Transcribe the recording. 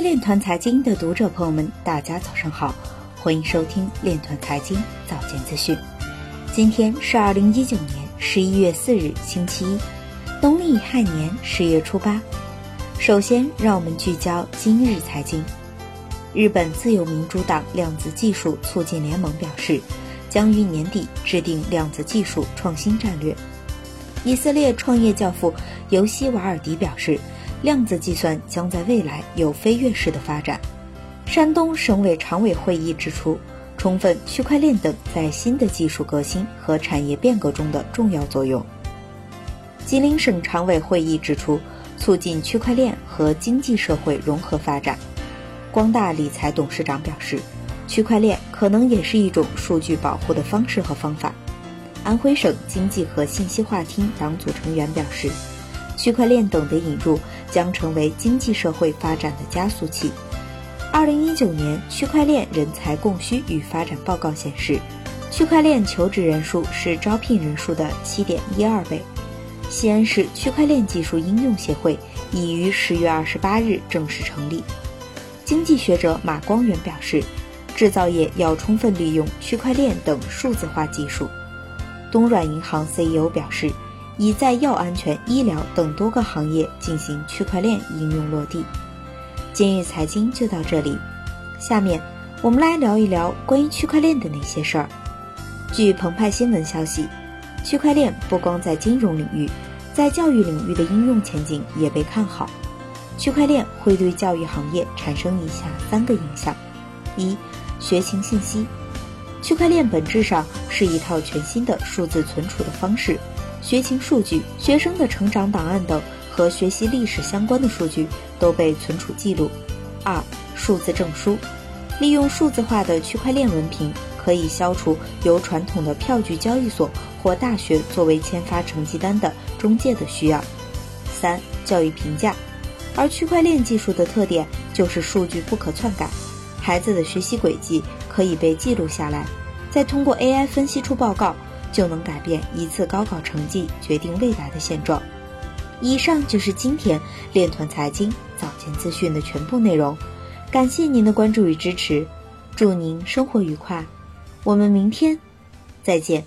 链团财经的读者朋友们，大家早上好，欢迎收听链团财经早间资讯。今天是二零一九年十一月四日，星期一，农历亥年十月初八。首先，让我们聚焦今日财经。日本自由民主党量子技术促进联盟表示，将于年底制定量子技术创新战略。以色列创业教父尤西瓦尔迪表示。量子计算将在未来有飞跃式的发展。山东省委常委会议指出，充分区块链等在新的技术革新和产业变革中的重要作用。吉林省常委会议指出，促进区块链和经济社会融合发展。光大理财董事长表示，区块链可能也是一种数据保护的方式和方法。安徽省经济和信息化厅党组成员表示。区块链等的引入将成为经济社会发展的加速器。二零一九年区块链人才供需与发展报告显示，区块链求职人数是招聘人数的七点一二倍。西安市区块链技术应用协会已于十月二十八日正式成立。经济学者马光远表示，制造业要充分利用区块链等数字化技术。东软银行 CEO 表示。已在药安全、医疗等多个行业进行区块链应用落地。今日财经就到这里，下面我们来聊一聊关于区块链的那些事儿。据澎湃新闻消息，区块链不光在金融领域，在教育领域的应用前景也被看好。区块链会对教育行业产生以下三个影响：一、学情信息。区块链本质上是一套全新的数字存储的方式。学情数据、学生的成长档案等和学习历史相关的数据都被存储记录。二、数字证书，利用数字化的区块链文凭，可以消除由传统的票据交易所或大学作为签发成绩单的中介的需要。三、教育评价，而区块链技术的特点就是数据不可篡改，孩子的学习轨迹可以被记录下来，再通过 AI 分析出报告。就能改变一次高考成绩决定未来的现状。以上就是今天链团财经早间资讯的全部内容，感谢您的关注与支持，祝您生活愉快，我们明天再见。